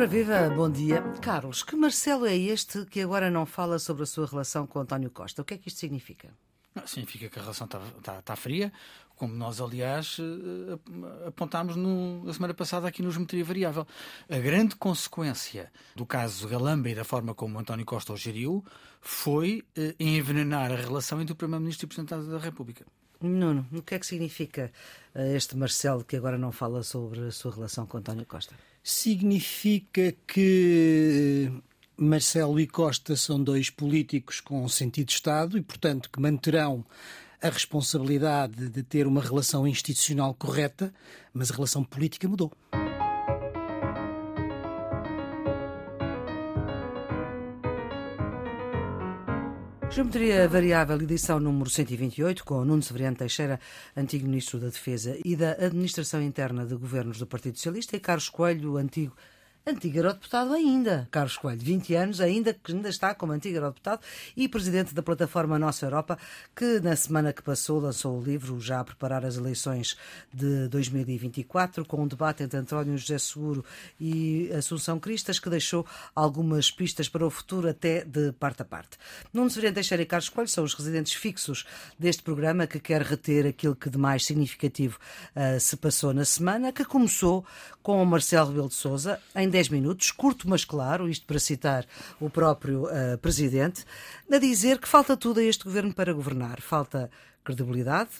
Ora viva, bom dia. Carlos, que Marcelo é este que agora não fala sobre a sua relação com António Costa? O que é que isto significa? Significa que a relação está, está, está fria, como nós, aliás, eh, apontámos no, na semana passada aqui no Geometria Variável. A grande consequência do caso Galamba e da forma como António Costa o geriu foi eh, envenenar a relação entre o Primeiro-Ministro e o Presidente da República. Nuno, o que é que significa eh, este Marcelo que agora não fala sobre a sua relação com António Costa? Significa que Marcelo e Costa são dois políticos com sentido de Estado e, portanto, que manterão a responsabilidade de ter uma relação institucional correta, mas a relação política mudou. Geometria Variável, edição número 128, com Nuno Severiano Teixeira, antigo Ministro da Defesa e da Administração Interna de Governos do Partido Socialista, e Carlos Coelho, antigo antigo eurodeputado ainda. Carlos Coelho, 20 anos, ainda que ainda está como antigo eurodeputado e presidente da plataforma Nossa Europa, que na semana que passou lançou o livro já a preparar as eleições de 2024, com um debate entre António José Seguro e Assunção Cristas, que deixou algumas pistas para o futuro até de parte a parte. Nuno Severino Teixeira e Carlos Coelho são os residentes fixos deste programa que quer reter aquilo que de mais significativo uh, se passou na semana, que começou com o Marcelo Rebelo de Sousa em 10 minutos, curto mas claro, isto para citar o próprio uh, Presidente, a dizer que falta tudo a este governo para governar. Falta credibilidade,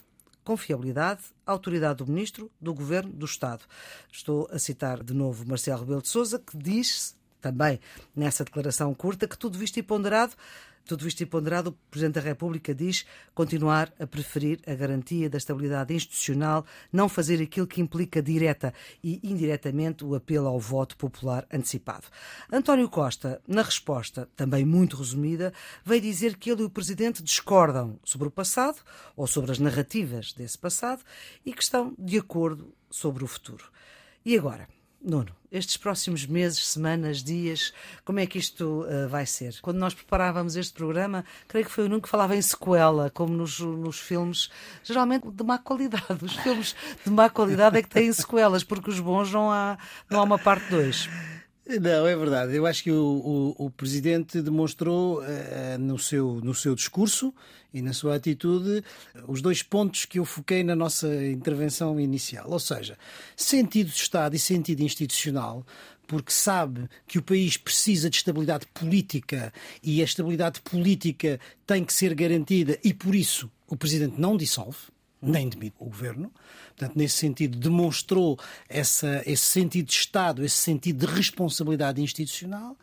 confiabilidade, autoridade do Ministro, do Governo, do Estado. Estou a citar de novo Marcelo Rebelo de Sousa, que diz também nessa declaração curta que tudo visto e ponderado tudo isto ponderado, o Presidente da República diz continuar a preferir a garantia da estabilidade institucional, não fazer aquilo que implica direta e indiretamente o apelo ao voto popular antecipado. António Costa, na resposta, também muito resumida, veio dizer que ele e o Presidente discordam sobre o passado ou sobre as narrativas desse passado e que estão de acordo sobre o futuro. E agora? Nuno, estes próximos meses, semanas, dias, como é que isto uh, vai ser? Quando nós preparávamos este programa, creio que foi o Nuno que falava em sequela, como nos, nos filmes, geralmente de má qualidade. Os filmes de má qualidade é que têm sequelas, porque os bons não há, não há uma parte 2. Não, é verdade. Eu acho que o, o, o Presidente demonstrou uh, no, seu, no seu discurso e na sua atitude os dois pontos que eu foquei na nossa intervenção inicial. Ou seja, sentido de Estado e sentido institucional, porque sabe que o país precisa de estabilidade política e a estabilidade política tem que ser garantida e por isso o Presidente não dissolve nem demite o governo. Portanto, nesse sentido, demonstrou essa, esse sentido de Estado, esse sentido de responsabilidade institucional.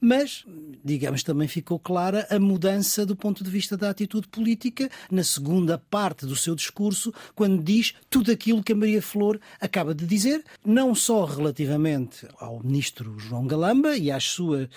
Mas, digamos, também ficou clara a mudança do ponto de vista da atitude política na segunda parte do seu discurso, quando diz tudo aquilo que a Maria Flor acaba de dizer, não só relativamente ao ministro João Galamba e às suas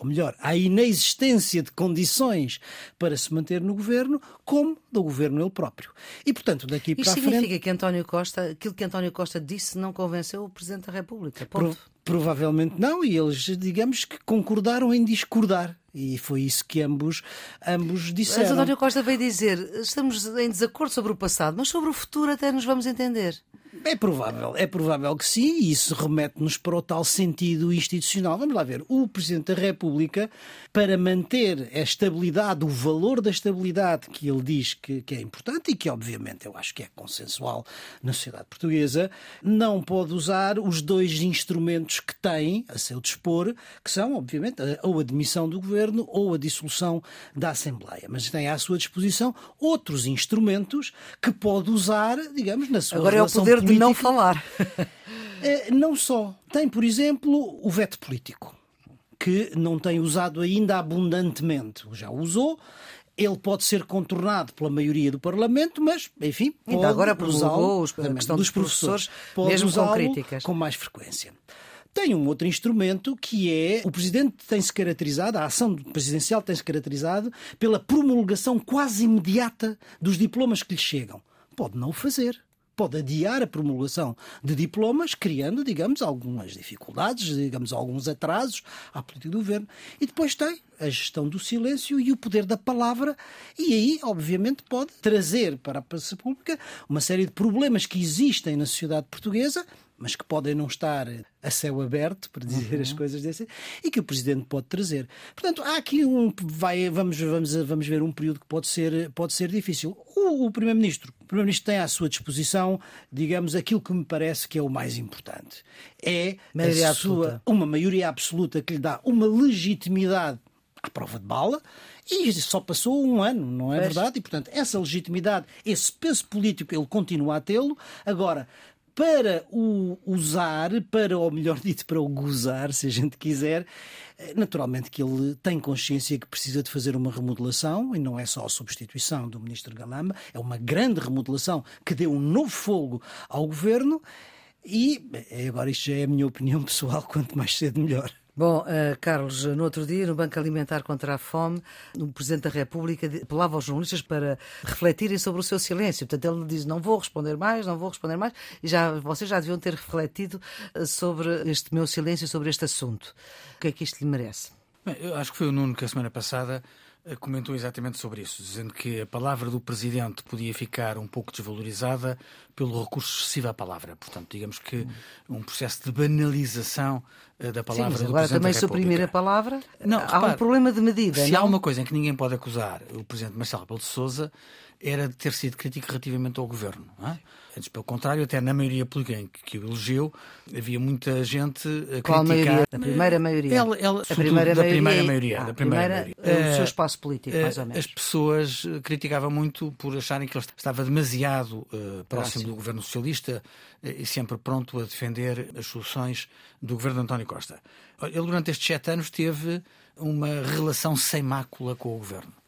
ou melhor, à inexistência de condições para se manter no governo, como do governo ele próprio. E, portanto, daqui Isto para a frente. significa que António Costa, aquilo que António Costa disse, não convenceu o Presidente da República. Ponto. Pro, provavelmente não, e eles, digamos que concordaram em discordar. E foi isso que ambos, ambos disseram. Mas António Costa veio dizer: estamos em desacordo sobre o passado, mas sobre o futuro até nos vamos entender. É provável, é provável que sim, e isso remete-nos para o tal sentido institucional. Vamos lá ver. O Presidente da República, para manter a estabilidade, o valor da estabilidade que ele diz que, que é importante e que, obviamente, eu acho que é consensual na sociedade portuguesa, não pode usar os dois instrumentos que tem a seu dispor, que são, obviamente, ou a demissão do governo ou a dissolução da Assembleia. Mas tem à sua disposição outros instrumentos que pode usar, digamos, na sua Agora é o poder de não falar. Eh, não só. Tem, por exemplo, o veto político, que não tem usado ainda abundantemente. Já usou. Ele pode ser contornado pela maioria do Parlamento, mas, enfim, pode ainda agora usá-lo a questão dos professores, professores mesmo com críticas. Com mais frequência. Tem um outro instrumento que é o Presidente tem-se caracterizado, a ação presidencial tem-se caracterizado pela promulgação quase imediata dos diplomas que lhe chegam. Pode não o fazer pode adiar a promulgação de diplomas, criando, digamos, algumas dificuldades, digamos, alguns atrasos à política do governo. E depois tem a gestão do silêncio e o poder da palavra, e aí, obviamente, pode trazer para a praça pública uma série de problemas que existem na sociedade portuguesa mas que podem não estar a céu aberto, para dizer uhum. as coisas desse, e que o Presidente pode trazer. Portanto, há aqui um. Vai, vamos, vamos, vamos ver um período que pode ser, pode ser difícil. O, o Primeiro-Ministro. O Primeiro-Ministro tem à sua disposição, digamos, aquilo que me parece que é o mais importante. É maioria sua, uma maioria absoluta que lhe dá uma legitimidade à prova de bala e só passou um ano, não é verdade? E, portanto, essa legitimidade, esse peso político, ele continua a tê-lo. Agora, para o usar, para, ou melhor dito, para o gozar, se a gente quiser, eh, naturalmente que ele tem consciência que precisa de fazer uma remodelação, e não é só a substituição do ministro Galamba, é uma grande remodelação que deu um novo fogo ao governo. E eh, agora isto já é a minha opinião pessoal, quanto mais cedo melhor. Bom, uh, Carlos, no outro dia, no Banco Alimentar contra a Fome, o Presidente da República apelava aos jornalistas para refletirem sobre o seu silêncio. Portanto, ele diz: não vou responder mais, não vou responder mais. E já, vocês já deviam ter refletido eh, sobre este meu silêncio, sobre este assunto. O que é que isto lhe merece? Bem, eu acho que foi o Nuno que a semana passada comentou exatamente sobre isso, dizendo que a palavra do Presidente podia ficar um pouco desvalorizada pelo recurso excessivo à palavra. Portanto, digamos que um processo de banalização eh, da palavra Sim, mas agora também suprimir a palavra, não, há repare, um problema de medida. Se não? há uma coisa em que ninguém pode acusar o Presidente Marcelo Rebelo de Sousa era de ter sido crítico relativamente ao governo. Não é? Antes, pelo contrário, até na maioria política em que o elegeu, havia muita gente a Qual criticar. Maioria? Da primeira maioria. Ela, ela, a primeira da maioria, primeira maioria. Ah, da primeira, primeira maioria. O seu espaço político, mais ou menos. As pessoas criticavam muito por acharem que ele estava demasiado uh, próximo do governo socialista uh, e sempre pronto a defender as soluções do governo de António Costa. Ele, durante estes sete anos, teve uma relação sem mácula com o governo.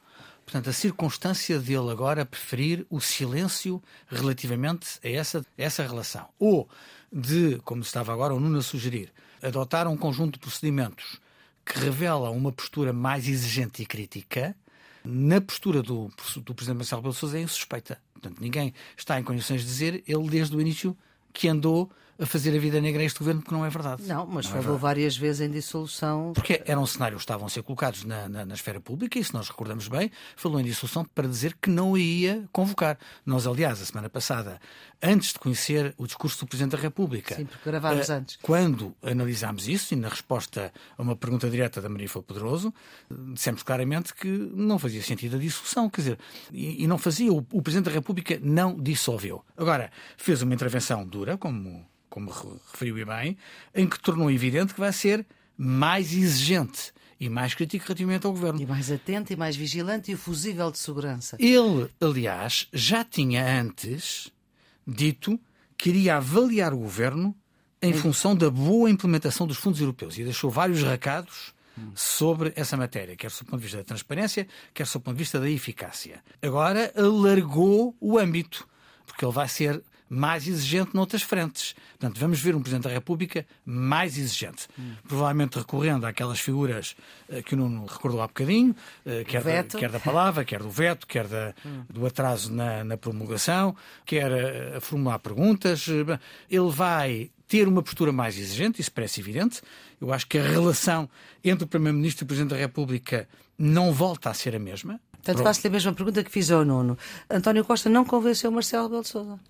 Portanto, a circunstância dele agora preferir o silêncio relativamente a essa, essa relação. Ou de, como estava agora o Nuno a sugerir, adotar um conjunto de procedimentos que revela uma postura mais exigente e crítica, na postura do, do Presidente Marcelo Rebelo Sousa é insuspeita. Portanto, ninguém está em condições de dizer, ele desde o início que andou a fazer a vida negra a este governo, porque não é verdade. Não, mas não falou é várias vezes em dissolução. Porque eram cenários que estavam a ser colocados na, na, na, esfera pública, e se nós recordamos bem, falou em dissolução para dizer que não ia convocar. Nós, aliás, a semana passada, antes de conhecer o discurso do Presidente da República. Sim, porque gravámos uh, antes. Quando analisámos isso, e na resposta a uma pergunta direta da Maria Filipe Pedroso, dissemos claramente que não fazia sentido a dissolução, quer dizer, e, e não fazia, o, o Presidente da República não dissolveu. Agora, fez uma intervenção dura, como como referiu bem, em que tornou evidente que vai ser mais exigente e mais crítico relativamente ao governo. E mais atento e mais vigilante e fusível de segurança. Ele, aliás, já tinha antes dito que iria avaliar o governo em função da boa implementação dos fundos europeus e deixou vários recados sobre essa matéria, quer do ponto de vista da transparência, quer do ponto de vista da eficácia. Agora alargou o âmbito, porque ele vai ser mais exigente noutras frentes. Portanto, vamos ver um Presidente da República mais exigente. Hum. Provavelmente recorrendo àquelas figuras uh, que o Nuno recordou há bocadinho, uh, quer, da, quer, da, palavra, quer do veto, quer da, hum. do atraso na, na promulgação, quer a, a formular perguntas. Ele vai ter uma postura mais exigente, isso parece evidente. Eu acho que a relação entre o Primeiro-Ministro e o Presidente da República não volta a ser a mesma. Portanto, faço-lhe a mesma pergunta que fiz ao Nuno. António Costa não convenceu Marcelo Belo?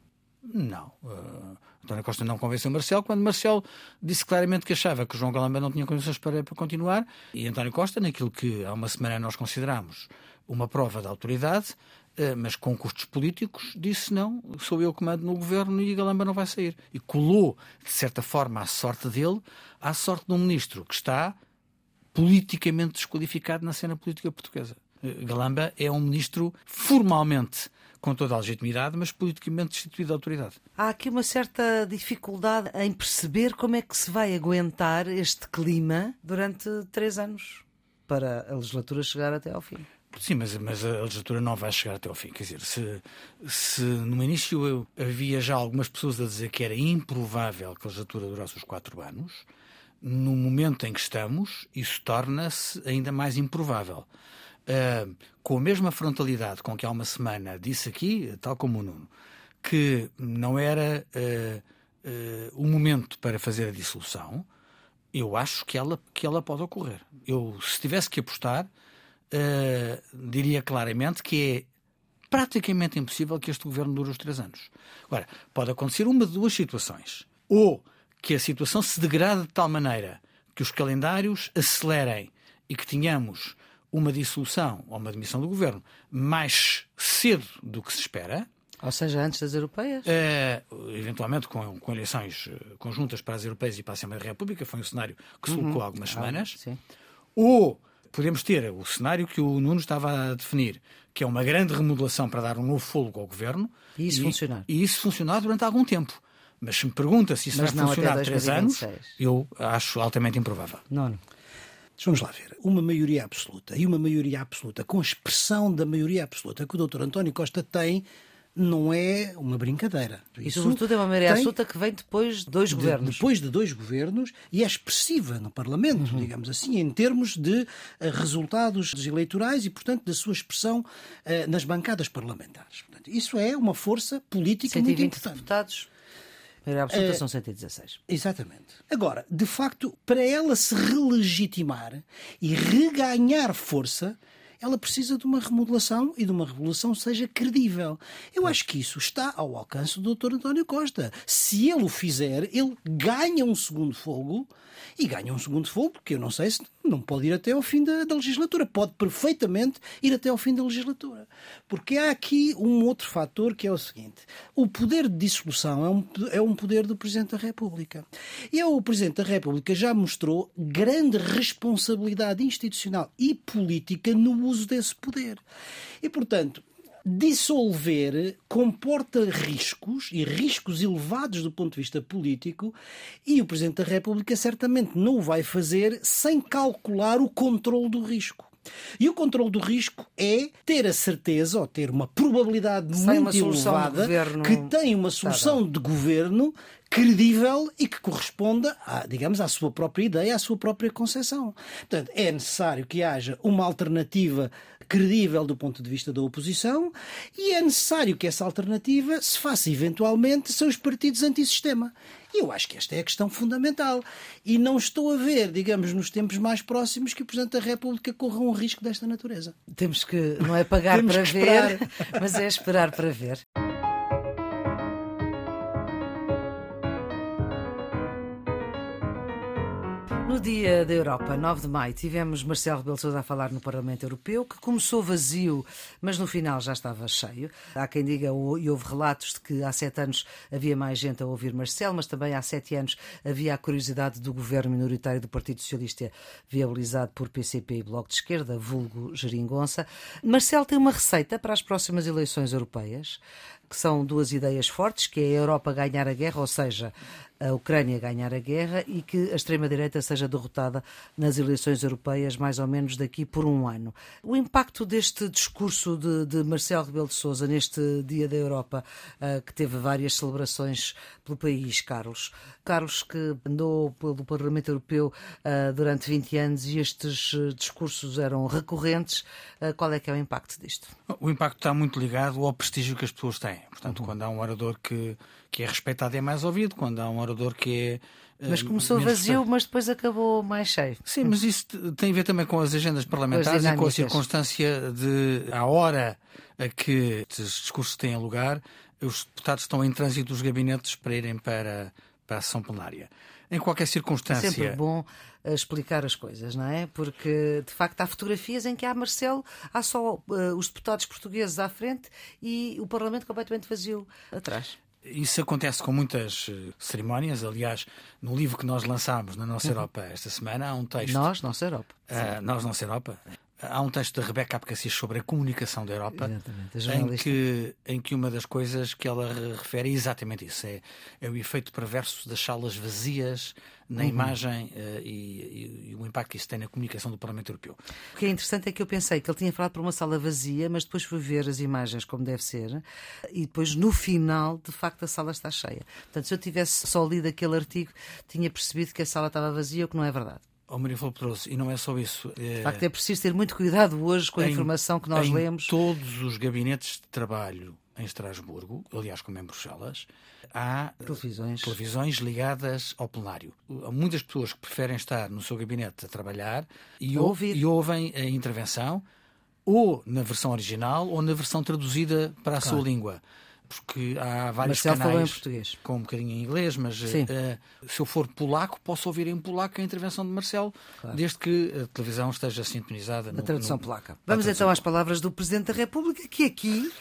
Não. Uh, António Costa não convenceu Marcelo quando Marcelo disse claramente que achava que João Galamba não tinha condições para, para continuar e António Costa, naquilo que há uma semana nós consideramos uma prova de autoridade, uh, mas com custos políticos, disse não, sou eu que mando no governo e Galamba não vai sair. E colou, de certa forma, a sorte dele à sorte de um ministro que está politicamente desqualificado na cena política portuguesa. Uh, Galamba é um ministro formalmente com toda a legitimidade, mas politicamente destituído da autoridade. Há aqui uma certa dificuldade em perceber como é que se vai aguentar este clima durante três anos para a legislatura chegar até ao fim. Sim, mas, mas, a legislatura não vai chegar até ao fim. Quer dizer, se, se no início eu, havia já algumas pessoas a dizer que era improvável que a legislatura durasse os quatro anos, no momento em que estamos, isso torna-se ainda mais improvável uh, com a mesma frontalidade com que há uma semana disse aqui, tal como o Nuno, que não era uh, uh, o momento para fazer a dissolução, eu acho que ela, que ela pode ocorrer. Eu, se tivesse que apostar, diria claramente que é praticamente impossível que este governo dure os três anos. Agora, pode acontecer uma de duas situações. Ou que a situação se degrade de tal maneira que os calendários acelerem e que tenhamos uma dissolução ou uma demissão do governo mais cedo do que se espera. Ou seja, antes das europeias? É, eventualmente com, com, eleições eh, conjuntas para as europeias e para a Assembleia da República, foi um cenário que se colocou uhum. há algumas ah, semanas. Ah, Ou podemos ter o cenário que o Nuno estava a definir, que é uma grande remodelação para dar um novo fôlego ao governo. E isso e, funcionar. E isso funcionar durante algum tempo. Mas se me pergunta se isso Mas vai funcionar há três anos, eu acho altamente improvável. Não. Vamos lá ver. Uma maioria absoluta e uma maioria absoluta com a expressão da maioria absoluta que o Dr. António Costa tem não é uma brincadeira. E sobretudo é uma maioria absoluta que vem depois de dois governos. depois de dois governos e é expressiva no Parlamento, uhum. digamos assim, em termos de uh, resultados eleitorais e, portanto, da sua expressão uh, nas bancadas parlamentares. Portanto, isso é uma força política muito importante. deputados Maioria absoluta são 116. Exatamente. Agora, de facto, para ela se relegitimar e reganhar força, ela precisa de uma remodelação e de uma revolução seja credível. Eu acho que isso está ao alcance do Dr. António Costa. Se ele o fizer, ele ganha um segundo fogo e ganha um segundo fogo, porque eu não sei se não pode ir até ao fim da, da, legislatura. Pode perfeitamente ir até ao fim da legislatura. Porque há aqui um outro fator que é o seguinte: o poder de dissolução é um, é um poder do Presidente da República. E o Presidente da República já mostrou grande responsabilidade institucional e política no uso desse poder. E, portanto, dissolver comporta riscos e riscos elevados do ponto de vista político e o Presidente da República certamente não o vai fazer sem calcular o controle do risco. E o controle do risco é ter a certeza ou ter uma probabilidade Sem muito elevada que tem uma solução de governo credível e que corresponda, a, digamos, à sua própria ideia, à sua própria concepção. Portanto, é necessário que haja uma alternativa credível do ponto de vista da oposição e é necessário que essa alternativa se faça eventualmente sem os partidos antissistema. E eu acho que esta é a questão fundamental. E não estou a ver, digamos, nos tempos mais próximos, que o Presidente da República corra um risco desta natureza. Temos que, não é pagar para ver, mas é esperar para ver. Dia da Europa, 9 de maio, tivemos Marcelo Rebelo Sousa a falar no Parlamento Europeu, que começou vazio, mas no final já estava cheio. Há quem diga, e houve relatos de que há sete anos havia mais gente a ouvir Marcelo, mas também há sete anos havia a curiosidade do governo minoritário do Partido Socialista, viabilizado por PCP e Bloco de Esquerda, vulgo Geringonça. Marcelo tem uma receita para as próximas eleições europeias, que são duas ideias fortes, que é a Europa ganhar a guerra, ou seja, a Ucrânia ganhar a guerra e que a extrema-direita seja derrotada nas eleições europeias mais ou menos daqui por um ano. O impacto deste discurso de, de Marcelo Rebelo de Sousa neste Dia da Europa, uh, que teve várias celebrações pelo país, Carlos. Carlos, que andou pelo Parlamento Europeu uh, durante 20 anos e estes uh, discursos eram recorrentes, qual é que é o impacto disto? O impacto está muito ligado ao prestígio que as pessoas têm. Portanto, uhum. quando há um orador que, que é respeitado é mais ouvido, quando há um orador que é. Mas começou vazio, mas depois acabou mais cheio. Sim, mas isso tem a ver também com as agendas parlamentares e com a circunstância de, à hora a que esses discursos têm lugar, os deputados estão em trânsito dos gabinetes para irem para, para a sessão plenária. Em qualquer circunstância. É sempre bom eh, explicar as coisas, não é? Porque, de facto, há fotografias em que há Marcelo, há só uh, os deputados portugueses à frente e o Parlamento completamente vazio atrás. Isso acontece com muitas eh, cerimónias. Aliás, no livro que nós lançámos na Nossa uhum. Europa esta semana, há um texto. Nós, Nossa Europa. Uh, nós, Nossa Europa. Há um texto de Rebeca Abcacis sobre a comunicação da Europa, em que, em que uma das coisas que ela refere é exatamente isso: é, é o efeito perverso das salas vazias na uhum. imagem uh, e, e, o impacto que isso tem na comunicação do Parlamento Europeu. O que é interessante é que eu pensei que ele tinha falado para uma sala vazia, mas depois fui ver as imagens como deve ser e depois no final, de facto, a sala está cheia. Portanto, se eu tivesse só lido aquele artigo, tinha percebido que a sala estava vazia, o que não é verdade. Oh, Maria Flor Pedroso, e não é só isso. É... De facto, é preciso ter muito cuidado hoje com a em, informação que nós em lemos. Todos os gabinetes de trabalho em Estrasburgo, aliás, como em Bruxelas, há televisões. televisões ligadas ao plenário. Há muitas pessoas que preferem estar no seu gabinete a trabalhar e, ouvir. e ouvem a intervenção ou na versão original ou na versão traduzida para a claro. sua língua porque há vários Marcelo falou em canais português. com um bocadinho em inglês, mas eh, se eu for polaco, posso ouvir em polaco a intervenção de Marcelo, desde que a televisão esteja sintonizada A no, tradução no- polaca. na Vamos tradução então às palavras do Presidente da República, que aqui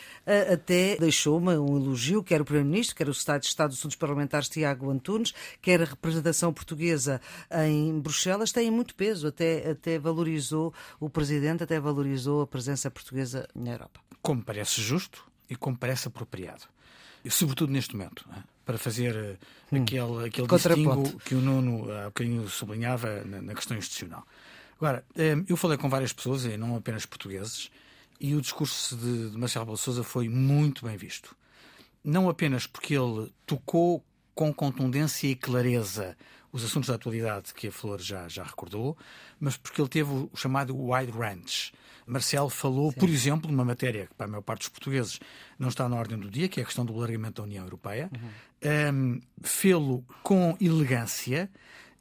até deixou uma, um elogio, quer o Primeiro-Ministro, quer o Secretário de Estado dos Assuntos Parlamentares, Tiago Antunes, quer a representação portuguesa em Bruxelas, têm muito peso, até, até valorizou o Presidente, até valorizou a presença portuguesa na Europa. como parece justo e como parece apropriado. E, sobretudo neste momento, não é? para fazer eh, aquele, aquele Hum. Contraponto. distingo que o Nuno há bocadinho sublinhava na, na questão institucional. Agora, eh, eu falei com várias pessoas, e não apenas portugueses, e o discurso de, de Marcelo Rebelo de Sousa foi muito bem visto. Não apenas porque ele tocou com contundência e clareza os assuntos da atualidade que a Flor já, já recordou, mas porque ele teve o chamado wide range. Marcelo falou, por exemplo, de uma matéria que para a maior parte dos portugueses não está na ordem do dia, que é a questão do alargamento da União Europeia. Um, Fê-lo com elegância,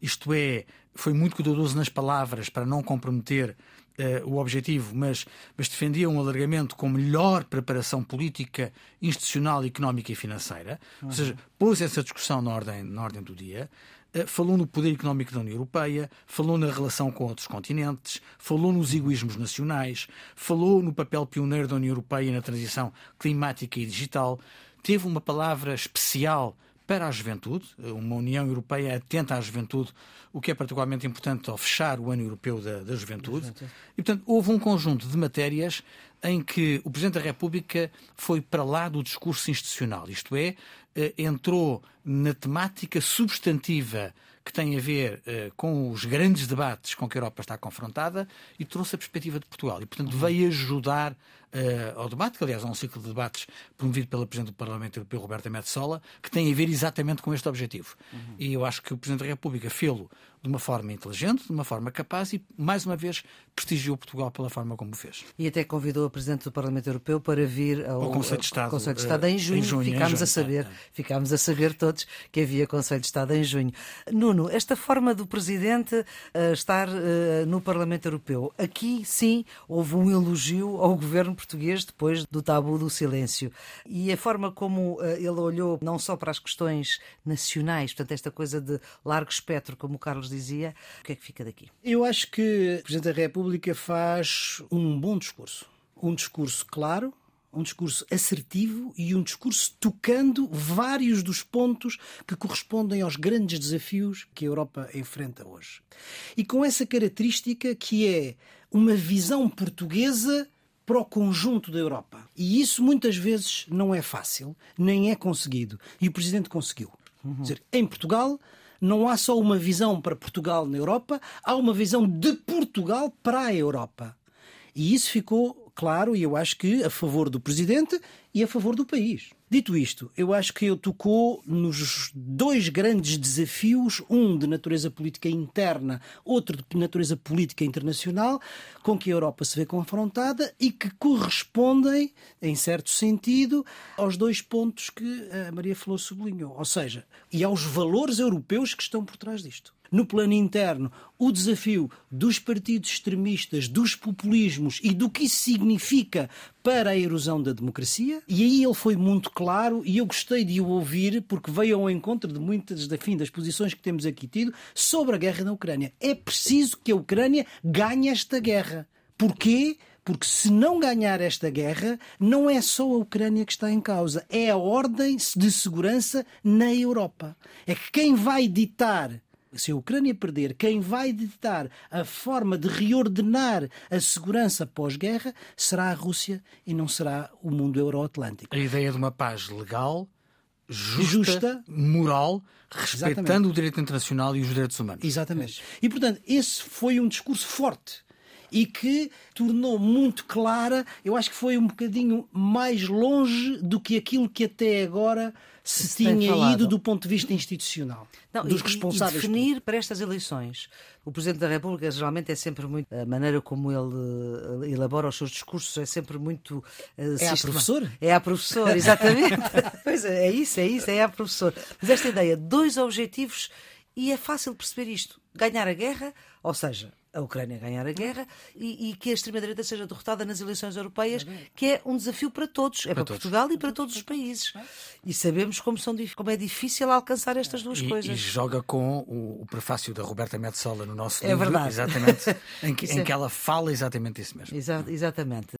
isto é, foi muito cuidadoso nas palavras para não comprometer eh, o objetivo, mas, mas defendia um alargamento com melhor preparação política, institucional, económica e financeira. Ou seja, pôs essa discussão na ordem, na ordem do dia. Eh, Falou no poder económico da União Europeia, falou na relação com outros continentes, falou nos egoísmos nacionais, falou no papel pioneiro da União Europeia na transição climática e digital. Teve uma palavra especial para a juventude, uma União Europeia atenta à juventude, o que é particularmente importante ao fechar o ano europeu da, da juventude. E, portanto, houve um conjunto de matérias em que o Presidente da República foi para lá do discurso institucional, isto é, eh, entrou na temática substantiva que tem a ver eh, com os grandes debates com que a Europa está confrontada e trouxe a perspectiva de Portugal. E, portanto, veio ajudar eh, ao debate, que aliás é um ciclo de debates promovido pela Presidente do Parlamento Europeu, Roberta Metsola, que tem a ver exatamente com este objetivo. E eu acho que o Presidente da República fê-lo de uma forma inteligente, de uma forma capaz e, mais uma vez, prestigiou Portugal pela forma como o fez. E até convidou a Presidente do Parlamento Europeu para vir ao, Ao Conselho de Estado, Conselho de eh, Estado em em junho. junho, em Ficámos a saber, é, é. ficámos a saber todos que havia Conselho de Estado em junho. Nuno, esta forma do Presidente eh, estar eh, no Parlamento Europeu, aqui sim houve um elogio ao governo português depois do tabu do silêncio. E a forma como eh, ele olhou não só para as questões nacionais, portanto, esta coisa de largo espectro, como o Carlos dizia, o que é que fica daqui? Eu acho que o Presidente da República faz um bom discurso. Um discurso claro, um discurso assertivo e um discurso tocando vários dos pontos que correspondem aos grandes desafios que a Europa enfrenta hoje. E com essa característica que é uma visão portuguesa para o conjunto da Europa. E isso muitas vezes não é fácil, nem é conseguido. E o Presidente conseguiu. Quer dizer, em Portugal, não há só uma visão para Portugal na Europa, há uma visão de Portugal para a Europa. E isso ficou claro, e eu acho que a favor do Presidente e a favor do país. Dito isto, eu acho que ele tocou nos dois grandes desafios, um de natureza política interna, outro de natureza política internacional, com que a Europa se vê confrontada e que correspondem, em certo sentido, aos dois pontos que a Maria Flor sublinhou, ou seja, e aos valores europeus que estão por trás disto. No plano interno, o desafio dos partidos extremistas, dos populismos e do que isso significa para a erosão da democracia. E aí ele foi muito claro e eu gostei de o ouvir porque veio ao encontro de muitas enfim, das posições que temos aqui tido sobre a guerra na Ucrânia. É preciso que a Ucrânia ganhe esta guerra. Porquê? Porque se não ganhar esta guerra, não é só a Ucrânia que está em causa, é a ordem de segurança na Europa. É que quem vai ditar se a Ucrânia perder, quem vai ditar a forma de reordenar a segurança pós-guerra será a Rússia e não será o mundo euroatlântico. A ideia de uma paz legal, justa, Justa. moral, respeitando Exatamente. o direito internacional e os direitos humanos. Exatamente. E, portanto, esse foi um discurso forte e que tornou muito clara, eu acho que foi um bocadinho mais longe do que aquilo que até agora se, tinha ido do ponto de vista institucional. Não, dos e- responsáveis. E definir para estas eleições. O Presidente da República geralmente é sempre muito. A maneira como ele eh, elabora os seus discursos é sempre muito. eh, É a professor? É a professor, exatamente. pois é, é isso, é isso, é a professor. Mas esta ideia, dois objetivos, e é fácil perceber isto: ganhar a guerra, ou seja, a Ucrânia ganhar a guerra e, e que a extrema-direita seja derrotada nas eleições europeias, que é um desafio para todos, é para, para todos. Portugal e para todos os países. E sabemos como, são, como é difícil alcançar estas duas e, coisas. E joga com o, o, prefácio da Roberta Metsola no nosso é livro, verdade. exatamente, em, que, em é... que ela fala exatamente isso mesmo. Exa exatamente.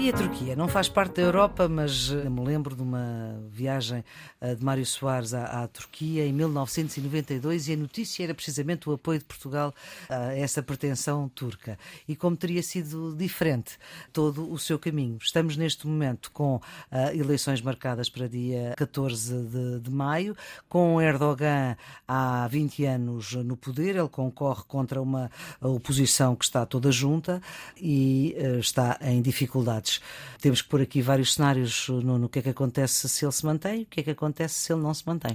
E a Turquia? Não faz parte da Europa, mas eh, me lembro de uma viagem eh, de Mário Soares à, à, Turquia em 1992 e a notícia era precisamente o apoio de Portugal a essa pretensão turca. E como teria sido diferente todo o seu caminho. Estamos neste momento com uh, eleições marcadas para dia 14 de, de maio, com Erdogan há 20 anos no poder, ele concorre contra uma oposição que está toda junta e uh, está em dificuldades. Temos que pôr aqui vários cenários no, no que é que acontece se ele se mantém, o que é que acontece se ele não se mantém.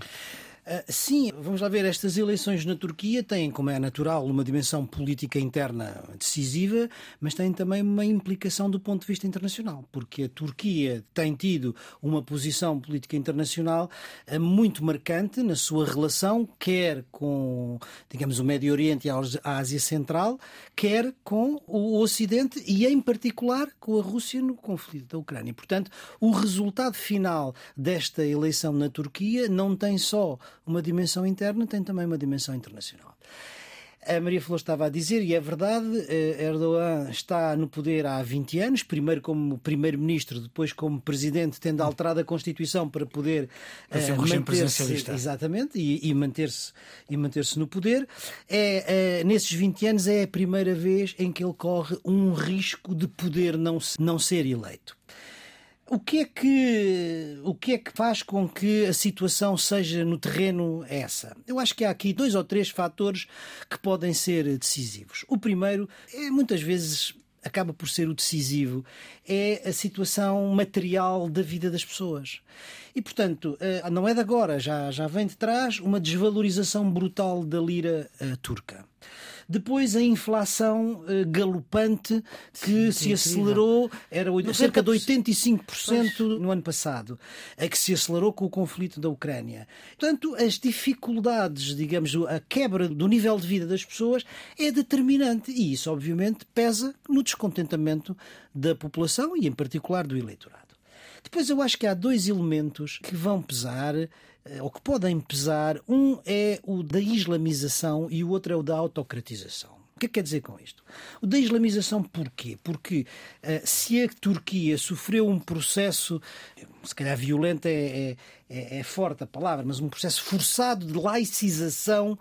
Uh, sim, vamos lá ver, estas eleições na Turquia têm, como é natural, uma dimensão política interna decisiva, mas têm também uma implicação do ponto de vista internacional, porque a Turquia tem tido uma posição política internacional uh, muito marcante na sua relação, quer com, digamos, o Médio Oriente e a Ásia Central, quer com o Ocidente e, em particular, com a Rússia no conflito da Ucrânia. Portanto, o resultado final desta eleição na Turquia não tem só uma dimensão interna, tem também uma dimensão internacional. A Maria Flor estava a dizer, e é verdade, eh, Erdogan está no poder há 20 anos, primeiro como primeiro-ministro, depois como presidente, tendo alterado a Constituição para poder uh, manter-se exatamente e, e manter-se e manter-se no poder. É, é, nesses 20 anos é a primeira vez em que ele corre um risco de poder não, não ser eleito. O que, é que, o que é que faz com que a situação seja no terreno essa? Eu acho que há aqui dois ou três fatores que podem ser decisivos. O primeiro é muitas vezes acaba por ser o decisivo é a situação material da vida das pessoas. E, portanto, eh, não é de agora, já, já vem de trás uma desvalorização brutal da lira uh, turca. Depois a inflação uh, galopante que sim, se acelerou, era cerca de 85% pois. no ano passado, a que se acelerou com o conflito da Ucrânia. Portanto, as dificuldades, digamos, a quebra do nível de vida das pessoas é determinante e isso, obviamente, pesa no descontentamento da população e, em particular, do eleitorado. Depois eu acho que há dois elementos que vão pesar ou que podem pesar. Um é o da islamização e o outro é o da autocratização. O que é que quer dizer com isto? O da islamização porquê? Porque uh, se a Turquia sofreu um processo, se calhar violento é, é, é forte a palavra, mas um processo forçado de laicização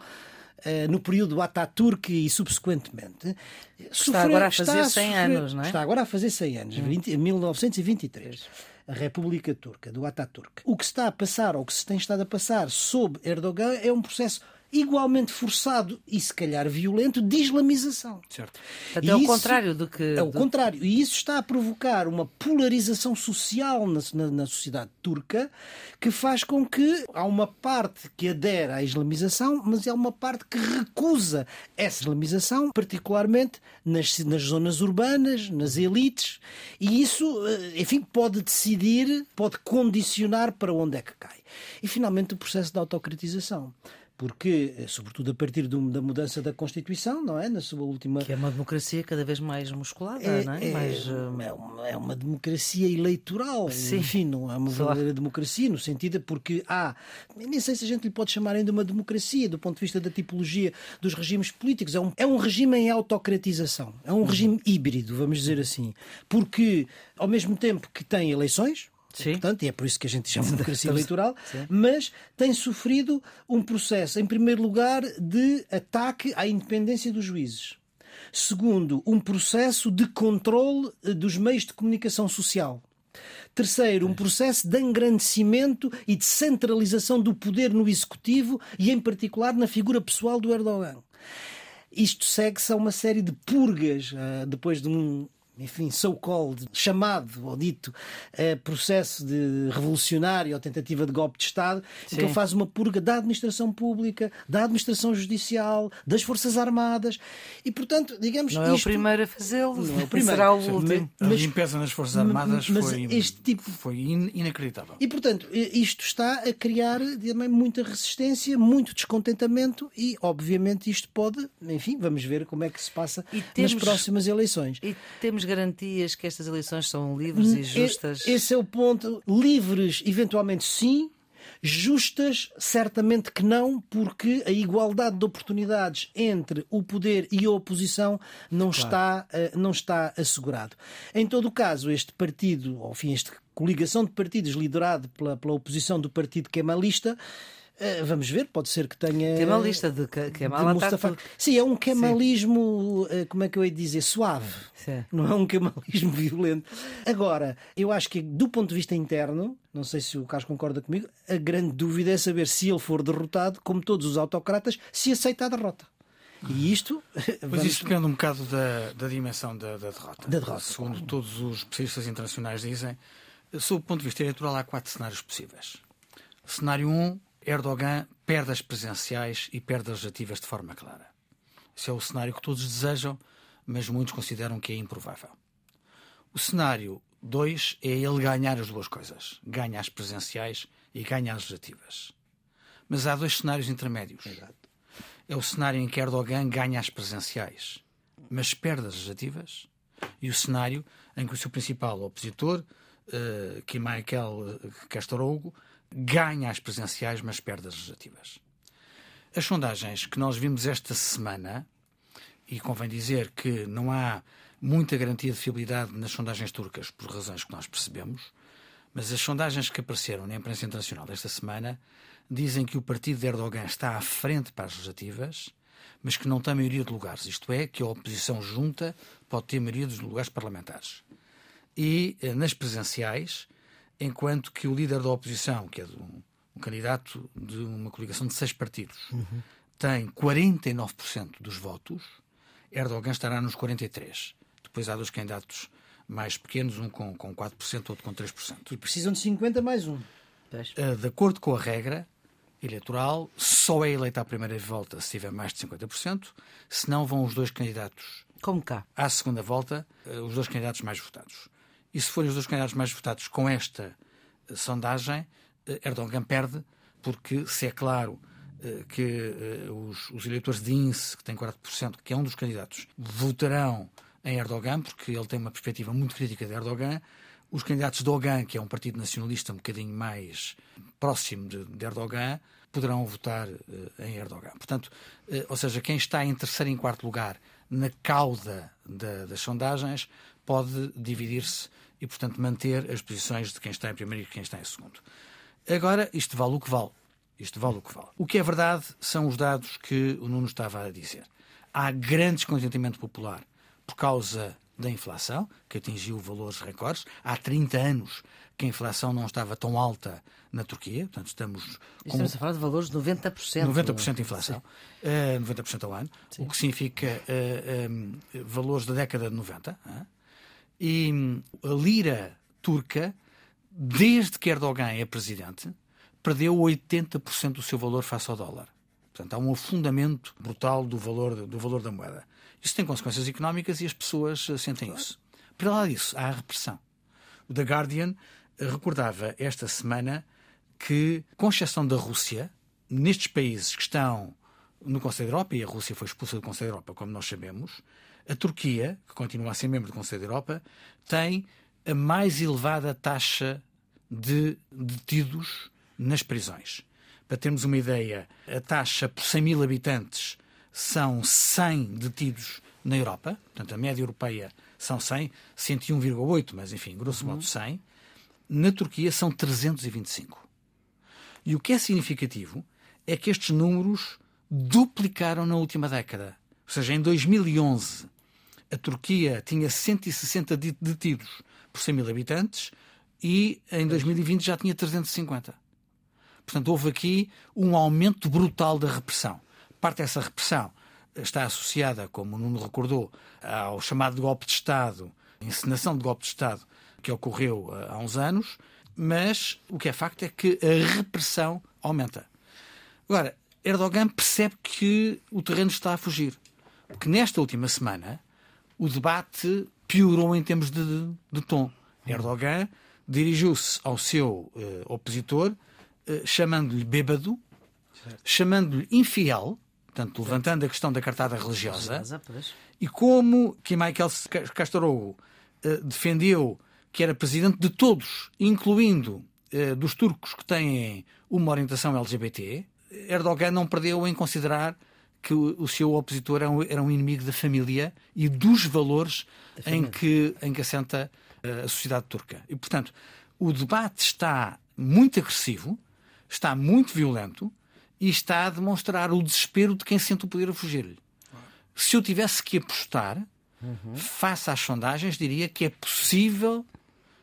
Uh, no período Ataturk e subsequentemente. Está agora a fazer a 100 anos, não é? Está agora a fazer 100 anos, hum. 20, 1923 a República Turca, do Ataturk. O que está a passar, ou que se tem estado a passar sob Erdogan, é um processo igualmente forçado e se calhar violento de islamização. Certo. Até é o contrário do que. É o contrário. E isso está a provocar uma polarização social na, na, na, sociedade turca que faz com que há uma parte que adere à islamização, mas há uma parte que recusa essa islamização, particularmente nas, nas zonas urbanas, nas elites, e isso, eh, enfim, pode decidir, pode condicionar para onde é que cai. E finalmente o processo de autocratização porque, eh, sobretudo a partir do, da mudança da Constituição, não é? Na sua última. Que é uma democracia cada vez mais musculada, é, não é? É, mais, uh... é, uma, é, uma, democracia eleitoral. Sim. Enfim, não é uma verdadeira democracia, no sentido porque há. Nem sei se a gente lhe pode chamar ainda uma democracia, do ponto de vista da tipologia dos regimes políticos. É um, é um regime em autocratização. É um uhum. regime híbrido, vamos dizer assim. Porque, ao mesmo tempo que tem eleições, Sim. Portanto, e é por isso que a gente chama de democracia eleitoral, Sim. mas tem sofrido um processo, em primeiro lugar, de ataque à independência dos juízes. Segundo, um processo de controle eh, dos meios de comunicação social. Terceiro, um processo de engrandecimento e de centralização do poder no executivo e, em particular, na figura pessoal do Erdogan. Isto segue-se a uma série de purgas, eh, depois de um enfim, so-called, chamado ou dito eh, processo de revolucionário ou tentativa de golpe de Estado, Sim. em que ele faz uma purga da administração pública, da administração judicial, das Forças Armadas e, portanto, digamos. Não é isto... o primeiro a fazê-lo, não é o primeiro. será o último. Mas, a limpeza nas Forças Armadas mas foi, este tipo... foi inacreditável. E, portanto, isto está a criar também muita resistência, muito descontentamento e, obviamente, isto pode, enfim, vamos ver como é que se passa temos... nas próximas eleições. E temos garantias que estas eleições são livres e justas? Esse é o ponto. Livres, eventualmente sim, Justas, certamente que não, porque a igualdade de oportunidades entre o poder e a oposição não, claro. está, eh, não está assegurado. Em todo o caso, este partido, ou enfim, esta coligação de partidos liderado pela, pela oposição do partido kemalista, Uh, vamos ver, pode ser que tenha. Tem uma lista de Kemal de Mustafa... Sim, é um kemalismo, uh, como é que eu ia dizer, suave. Sim. Não é um kemalismo violento. Agora, eu acho que do ponto de vista interno, não sei se o Carlos concorda comigo, a grande dúvida é saber se ele for derrotado, como todos os autocratas, se aceita a derrota. E isto. Mas vamos... isto depende um bocado da, da dimensão da, da, derrota. Da derrota. Segundo todos os especialistas internacionais dizem, sob o ponto de vista eleitoral, há quatro cenários possíveis. Cenário 1, um, Erdogan perde as presenciais e perde as legislativas de forma clara. Esse é o cenário que todos desejam, mas muitos consideram que é improvável. O cenário 2 é ele ganhar as duas coisas: ganha as presenciais e ganha as legislativas. Mas há dois cenários intermédios. Exato. É o cenário em que Erdogan ganha as presenciais, mas perde as legislativas, e o cenário em que o seu principal opositor, uh, Kemal Castorogo, ganha as presenciais, mas perde as legislativas. As sondagens que nós vimos esta semana, e convém dizer que não há muita garantia de fiabilidade nas sondagens turcas, por razões que nós percebemos, mas as sondagens que apareceram na imprensa internacional esta semana dizem que o partido de Erdogan está à frente para as legislativas, mas que não tem maioria de lugares. Isto é, que a oposição junta pode ter maioria dos lugares parlamentares. E eh, nas presenciais, enquanto que o líder da oposição, que é um, um candidato de uma coligação de seis partidos, uhum. tem 49% dos votos, Erdogan estará nos 43%. Depois há dois candidatos mais pequenos, um com, com 4%, outro com 3%. E precisam de 50 mais um. Uh, de acordo com a regra eleitoral, só é eleita à primeira volta se tiver mais de 50%, senão vão os dois candidatos. Como cá? À segunda volta, uh, os dois candidatos mais votados. E se forem os dois candidatos mais votados com esta uh, sondagem, uh, Erdogan perde, porque se é claro uh, que os, os, eleitores de INSE, que têm 40%, que é um dos candidatos, votarão em Erdogan, porque ele tem uma perspectiva muito crítica de Erdogan, os candidatos de Ogan, que é um partido nacionalista um bocadinho mais próximo de, de Erdogan, poderão votar uh, em Erdogan. Portanto, uh, ou seja, quem está em terceiro e em quarto lugar na cauda da, das sondagens pode dividir-se e, portanto, manter as posições de quem está em primeiro e quem está em segundo. Agora, isto vale o que vale. Isto vale o que vale. O que é verdade são os dados que o Nuno estava a dizer. Há grande descontentamento popular por causa da inflação, que atingiu valores recordes. Há 30 anos que a inflação não estava tão alta na Turquia, portanto estamos... Com... Estamos a falar de valores de 90%. 90% de inflação, uh, 90% ao ano, Sim. o que significa uh, um, valores da década de 90. Uh? E a lira turca, desde que Erdogan é presidente, perdeu 80% do seu valor face ao dólar. Portanto, há um afundamento brutal do valor, do valor da moeda. Isso tem consequências económicas e as pessoas sentem isso. Para lá disso, há a repressão. O The Guardian recordava esta semana que, com exceção da Rússia, nestes países que estão no Conselho da Europa, e a Rússia foi expulsa do Conselho da Europa, como nós sabemos, a Turquia, que continua a ser membro do Conselho da Europa, tem a mais elevada taxa de detidos nas prisões. Para termos uma ideia, a taxa por 100 mil habitantes são 100 detidos na Europa, portanto a média europeia são 100, 101,8, mas enfim, grosso modo 100. Na Turquia são 325. E o que é significativo é que estes números duplicaram na última década. Ou seja, em 2011 a Turquia tinha 160 detidos por 100 mil habitantes e em 2020 já tinha 350. Portanto, houve aqui um aumento brutal da repressão. Parte dessa repressão está associada, como o Nuno recordou, ao chamado golpe de Estado encenação de golpe de Estado que ocorreu uh, há uns anos, mas o que é facto é que a repressão aumenta. Agora, Erdogan percebe que o terreno está a fugir. Porque nesta última semana o debate piorou em termos de, de, tom. Erdogan dirigiu-se ao seu uh, opositor uh, chamando-lhe bêbado, chamando-lhe infiel, portanto, levantando a questão da cartada religiosa, e como que Michael Castorogo uh, defendeu que era presidente de todos, incluindo dos turcos que têm uma orientação LGBT, Erdogan não perdeu em considerar que o, seu opositor era um, era um, inimigo da família e dos valores em que, em que assenta eh, a sociedade turca. E, portanto, o debate está muito agressivo, está muito violento e está a demonstrar o desespero de quem sente o poder a fugir-lhe. Se eu tivesse que apostar, uhum. face às sondagens, diria que é possível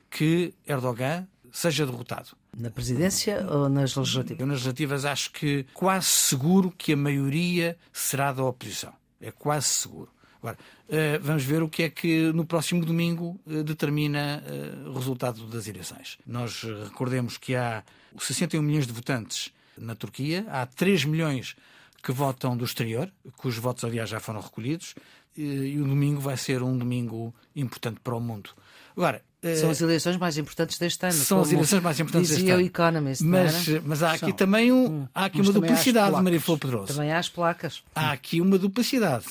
que Erdogan seja derrotado. Na presidência ou nas legislativas? Nas legislativas acho que quase seguro que a maioria será da oposição. É quase seguro. Agora, eh, vamos ver o que é que no próximo domingo eh, determina eh, o resultado das eleições. Nós recordemos que há 61 milhões de votantes na Turquia, há 3 milhões que votam do exterior, cujos votos, aliás, já foram recolhidos, e o domingo vai ser um domingo importante para o mundo. Agora, são as eleições mais importantes deste ano. São as eleições mais importantes deste ano. o Economist. Mas, mas há aqui São. também um, há aqui uma duplicidade, Maria Flor Pedroso. Também há as placas. Há aqui uma duplicidade.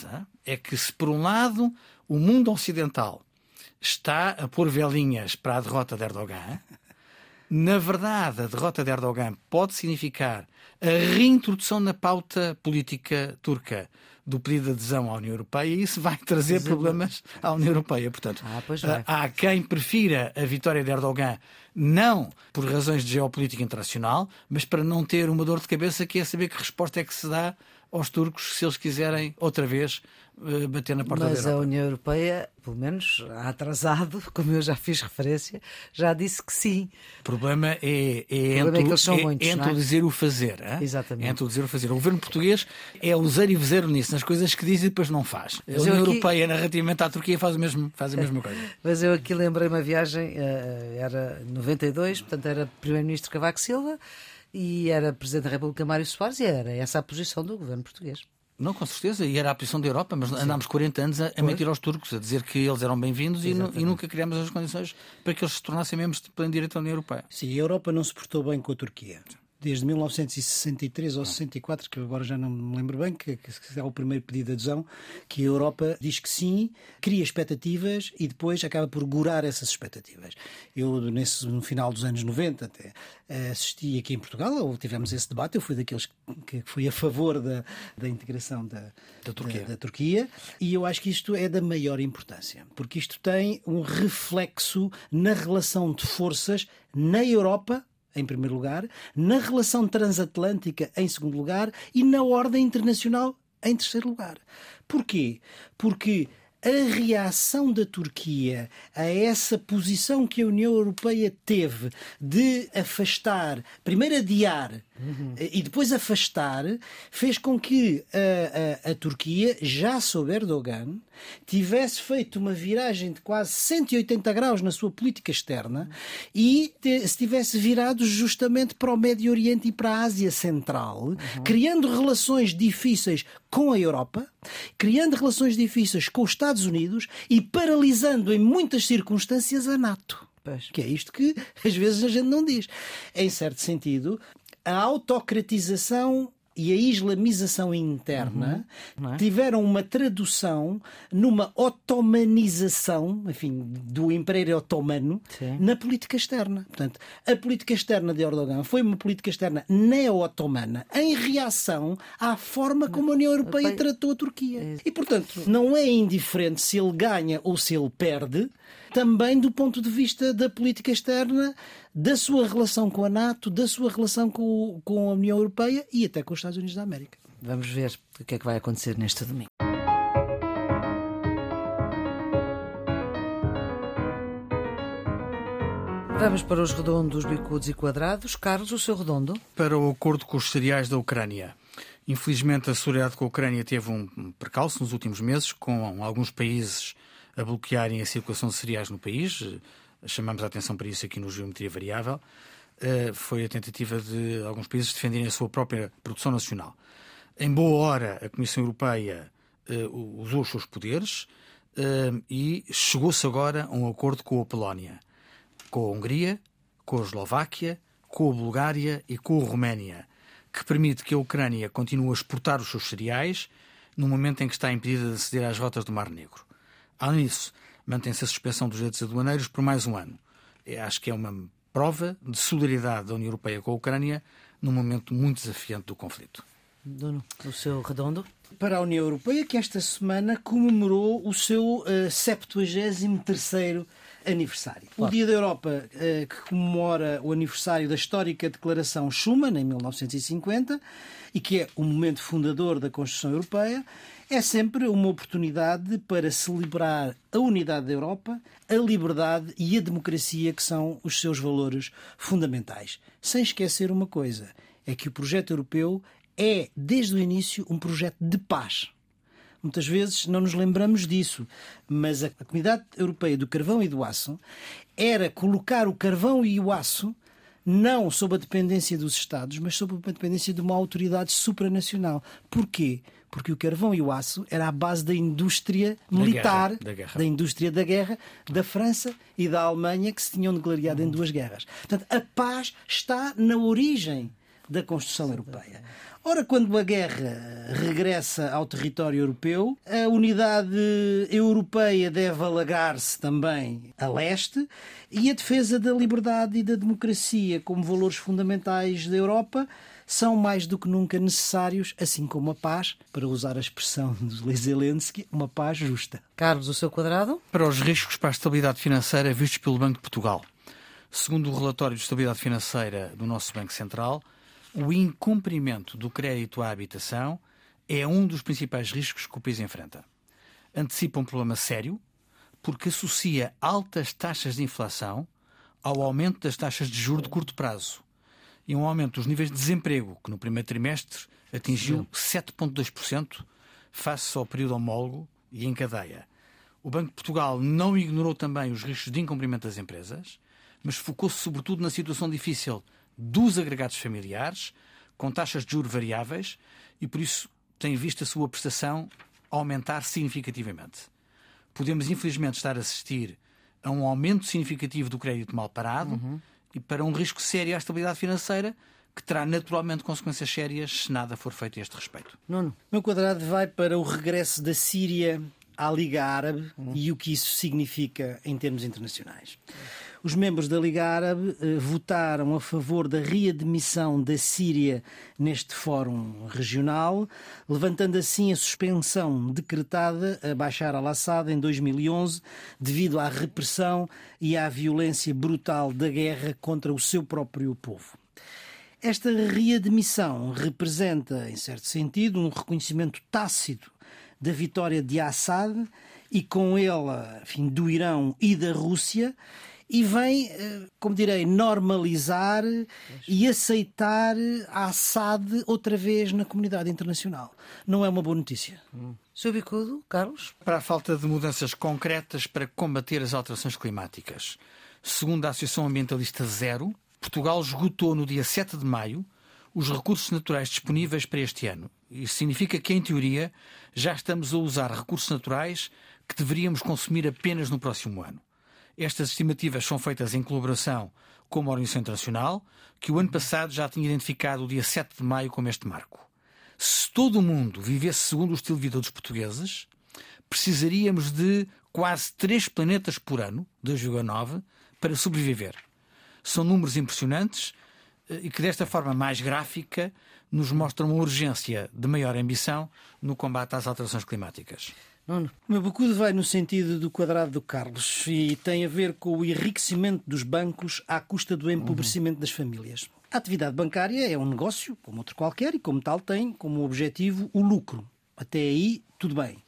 É que se por um lado o mundo ocidental está a pôr velinhas para a derrota de Erdogan, na verdade a derrota de Erdogan pode significar a reintrodução na pauta política turca do pedido de adesão à União Europeia e isso vai trazer problemas à União Europeia. Portanto, ah, há quem prefira a vitória de Erdogan não por razões de geopolítica internacional, mas para não ter uma dor de cabeça que é saber que resposta é que se dá aos turcos se eles quiserem outra vez eh, bater na porta Mas da a União Europeia, pelo menos atrasado, como eu já fiz referência, já disse que sim. O problema é, é, é, muitos, é, muitos, é introduzir o fazer. Hein? Exatamente. É introduzir o fazer. O governo português é usar e fazer nisso, nas coisas que diz e depois não faz. Mas a União aqui... Europeia, narrativamente à Turquia, faz, o mesmo, faz a mesma coisa. Mas eu aqui lembrei uma viagem, eh, era 92, portanto era Primeiro-Ministro Cavaco Silva e era Presidente da República Mário Soares e era essa a posição do governo português. Não, com certeza, e era a posição da Europa, mas Sim. andámos 40 anos a, a mentir aos turcos, a dizer que eles eram bem-vindos e, e, nunca criámos as condições para que eles se tornassem membros de pleno direito da União Europeia. Sim, a Europa não se portou bem com a Turquia. Desde 1963 ou 64, que agora já não me lembro bem, que, que é o primeiro pedido de adesão, que a Europa diz que sim, cria expectativas e depois acaba por gurar essas expectativas. Eu, nesse, no final dos anos 90, até assisti aqui em Portugal, ou tivemos esse debate, eu fui daqueles que fui a favor da, da integração da, da, Turquia. Da, da Turquia, e eu acho que isto é da maior importância, porque isto tem um reflexo na relação de forças na Europa em primeiro lugar, na relação transatlântica, em segundo lugar, e na ordem internacional, em terceiro lugar. Porquê? Porque a reação da Turquia a essa posição que a União Europeia teve de afastar, primeiro adiar uhum. e depois afastar, fez com que a, a, a, Turquia, já sob Erdogan, tivesse feito uma viragem de quase 180 graus na sua política externa e te, se tivesse virado justamente para o Médio Oriente e para a Ásia Central, uhum. criando relações difíceis com a Europa, criando relações difíceis com os Estados Unidos e paralisando em muitas circunstâncias a NATO. Pois. Que é isto que às vezes a gente não diz. Em certo sentido, a autocratização e a islamização interna uhum. é? tiveram uma tradução numa otomanização, enfim, do Império Otomano Sim. na política externa. Portanto, a política externa de Erdogan foi uma política externa neo-otomana em reação à forma como a União Europeia tratou a Turquia. E, portanto, não é indiferente se ele ganha ou se ele perde, também do ponto de vista da política externa, da sua relação com a NATO, da sua relação com, com a União Europeia e até com os Estados Unidos da América. Vamos ver o que é que vai acontecer neste domingo. Vamos para os redondos, bicudos e quadrados. Carlos, o seu redondo? Para o acordo com os cereais da Ucrânia. Infelizmente, a solidariedade com a Ucrânia teve um percalço nos últimos meses, com alguns países a bloquearem a circulação de cereais no país. Chamamos a atenção para isso aqui no Geometria Variável. Foi a tentativa de alguns países defenderem a sua própria produção nacional. Em boa hora, a Comissão Europeia usou os seus poderes e chegou-se agora a um acordo com a Polónia, com a Hungria, com a Eslováquia, com a Bulgária e com a Roménia, que permite que a Ucrânia continue a exportar os seus cereais no momento em que está impedida de aceder às rotas do Mar Negro. Além disso, mantém-se a suspensão dos direitos aduaneiros por mais um ano. Eu acho que é uma prova de solidariedade da União Europeia com a Ucrânia num momento muito desafiante do conflito. Dono, o seu redondo? Para a União Europeia, que esta semana comemorou o seu uh, 73º aniversário. Claro. O Dia da Europa, uh, que comemora o aniversário da histórica Declaração Schuman, em 1950, e que é o momento fundador da Constituição Europeia, é sempre uma oportunidade para celebrar a unidade da Europa, a liberdade e a democracia, que são os seus valores fundamentais. Sem esquecer uma coisa: é que o projeto europeu é, desde o início, um projeto de paz. Muitas vezes não nos lembramos disso, mas a Comunidade Europeia do Carvão e do Aço era colocar o carvão e o aço não sob a dependência dos Estados, mas sob a dependência de uma autoridade supranacional. Porquê? Porque o carvão e o aço era a base da indústria militar, da, guerra, da, guerra. da indústria da guerra, da França e da Alemanha, que se tinham degladiado em duas guerras. Portanto, a paz está na origem da construção europeia. Ora, quando a guerra regressa ao território europeu, a unidade europeia deve alagar-se também a leste e a defesa da liberdade e da democracia como valores fundamentais da Europa são mais do que nunca necessários, assim como a paz, para usar a expressão de Zelensky, uma paz justa. Carlos, o seu quadrado? Para os riscos para a estabilidade financeira vistos pelo Banco de Portugal. Segundo o relatório de estabilidade financeira do nosso Banco Central, o incumprimento do crédito à habitação é um dos principais riscos que o país enfrenta. Antecipa um problema sério, porque associa altas taxas de inflação ao aumento das taxas de juros de curto prazo e um aumento dos níveis de desemprego, que no primeiro trimestre atingiu 7,2% face ao período homólogo e em cadeia. O Banco de Portugal não ignorou também os riscos de incumprimento das empresas, mas focou-se sobretudo na situação difícil dos agregados familiares, com taxas de juros variáveis, e por isso tem visto a sua prestação aumentar significativamente. Podemos, infelizmente, estar a assistir a um aumento significativo do crédito mal parado uhum. e para um risco sério à estabilidade financeira, que terá naturalmente consequências sérias se nada for feito a este respeito. Nuno, meu quadrado vai para o regresso da Síria à Liga Árabe uhum. e o que isso significa em termos internacionais. Os membros da Liga Árabe eh, votaram a favor da readmissão da Síria neste fórum regional, levantando assim a suspensão decretada a Bashar al-Assad em 2011 devido à repressão e à violência brutal da guerra contra o seu próprio povo. Esta readmissão representa, em certo sentido, um reconhecimento tácito da vitória de Assad e com ela, enfim, do Irão e da Rússia e vem, eh, como direi, normalizar e aceitar a Assad outra vez na comunidade internacional. Não é uma boa notícia. Hum. Seu bicudo, Carlos? Para a falta de mudanças concretas para combater as alterações climáticas. Segundo a Associação Ambientalista Zero, Portugal esgotou no dia 7 de maio os recursos naturais disponíveis para este ano. Isso significa que, em teoria, já estamos a usar recursos naturais que deveríamos consumir apenas no próximo ano. Estas estimativas são feitas em colaboração com uma organização internacional que o ano passado já tinha identificado o dia 7 de maio como este marco. Se todo o mundo vivesse segundo o estilo de vida dos portugueses, precisaríamos de quase 3 planetas por ano, 2,9, para sobreviver. São números impressionantes eh, e que, desta forma mais gráfica, nos mostram uma urgência de maior ambição no combate às alterações climáticas. Nuno. O meu bacudo vai no sentido do quadrado do Carlos e tem a ver com o enriquecimento dos bancos à custa do empobrecimento uhum. das famílias. A atividade bancária é um negócio, como outro qualquer, e como tal tem como objetivo o lucro. Até aí, tudo bem.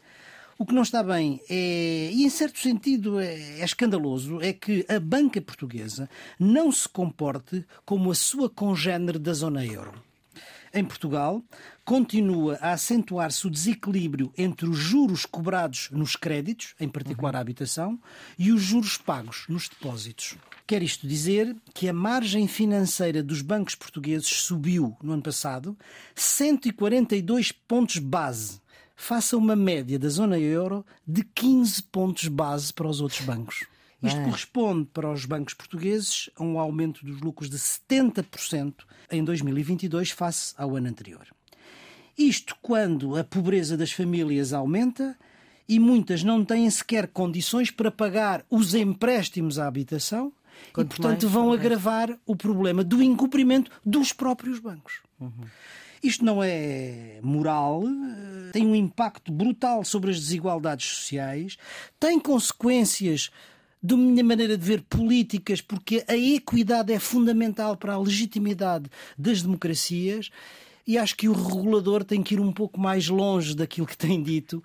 O que não está bem é, e em certo sentido é, é, escandaloso, é que a banca portuguesa não se comporte como a sua congênere da zona euro. Em Portugal, continua a acentuar-se o desequilíbrio entre os juros cobrados nos créditos, em particular a habitação, e os juros pagos nos depósitos. Quer isto dizer que a margem financeira dos bancos portugueses subiu no ano passado 142 pontos base, face a uma média da zona euro de 15 pontos base para os outros bancos. Isto corresponde para os bancos portugueses a um aumento dos lucros de 70% em 2022 face ao ano anterior. Isto quando a pobreza das famílias aumenta e muitas não têm sequer condições para pagar os empréstimos à habitação Quanto e, portanto, mais, vão mais. agravar o problema do incumprimento dos próprios bancos. Uhum. Isto não é moral, tem um impacto brutal sobre as desigualdades sociais, tem consequências da minha maneira de ver, políticas, porque a equidade é fundamental para a legitimidade das democracias e acho que o regulador tem que ir um pouco mais longe daquilo que tem dito,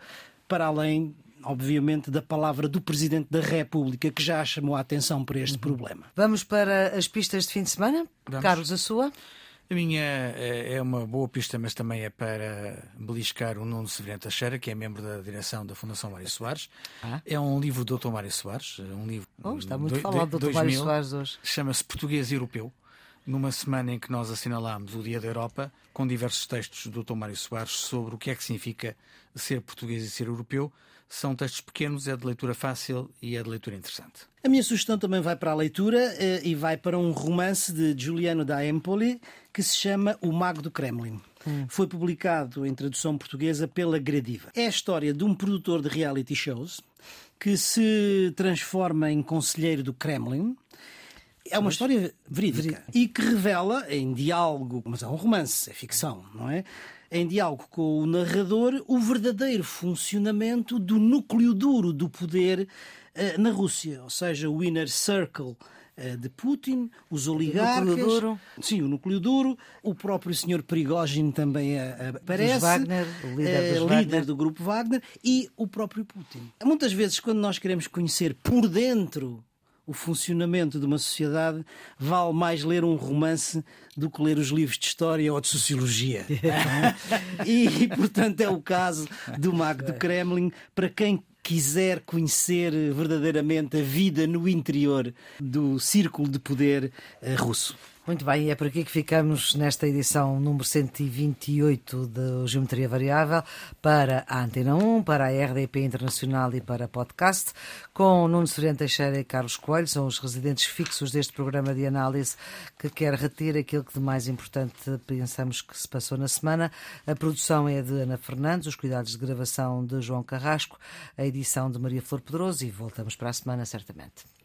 para além obviamente, da palavra do Presidente da República, que já chamou a atenção para este uhum. problema. Vamos para as pistas de fim de semana? Vamos. Carlos, a sua? A minha é, é uma boa pista, mas também é para beliscar o Nuno Severino Teixeira, que é membro da direção da Fundação Mário Soares. Ah. É um livro do Dr. Mário Soares, um livro. Oh, está muito do, falado do Dr. Mário Soares hoje. Chama-se Português Europeu. Numa semana em que nós assinalámos o Dia da Europa, com diversos textos do Dr. Mário Soares sobre o que é que significa ser português e ser europeu, são textos pequenos, é de leitura fácil e é de leitura interessante. A minha sugestão também vai para a leitura eh, e vai para um romance de Giuliano da Empoli que se chama O Mago do Kremlin. Hum. Foi publicado em tradução portuguesa pela Gradiva. É a história de um produtor de reality shows que se transforma em conselheiro do Kremlin. É uma história verídica e que revela em diálogo, mas é um romance, é ficção, não é? em diálogo com o narrador, o verdadeiro funcionamento do núcleo duro do poder uh, na Rússia, ou seja, o inner circle uh, de Putin, os oligarcas. O núcleo duro. Sim, o núcleo duro. O próprio senhor Prigogine também aparece. Wagner, o líder, uh, líder do grupo Wagner. E o próprio Putin. Muitas vezes, quando nós queremos conhecer por dentro o funcionamento de uma sociedade, vale mais ler um romance do que ler os livros de história ou de sociologia. e, portanto, é o caso do Mago do Kremlin para quem quiser conhecer verdadeiramente a vida no interior do círculo de poder eh, russo. Muito bem, é por aqui que ficamos nesta edição número 128 do Geometria Variável para a Antena 1, para a RDP Internacional e para podcast, com Nuno Soriano Teixeira e Carlos Coelho, são os residentes fixos deste programa de análise que quer reter aquilo que de mais importante pensamos que se passou na semana. A produção é de Ana Fernandes, os cuidados de gravação de João Carrasco, a edição de Maria Flor Pedroso e voltamos para a semana, certamente.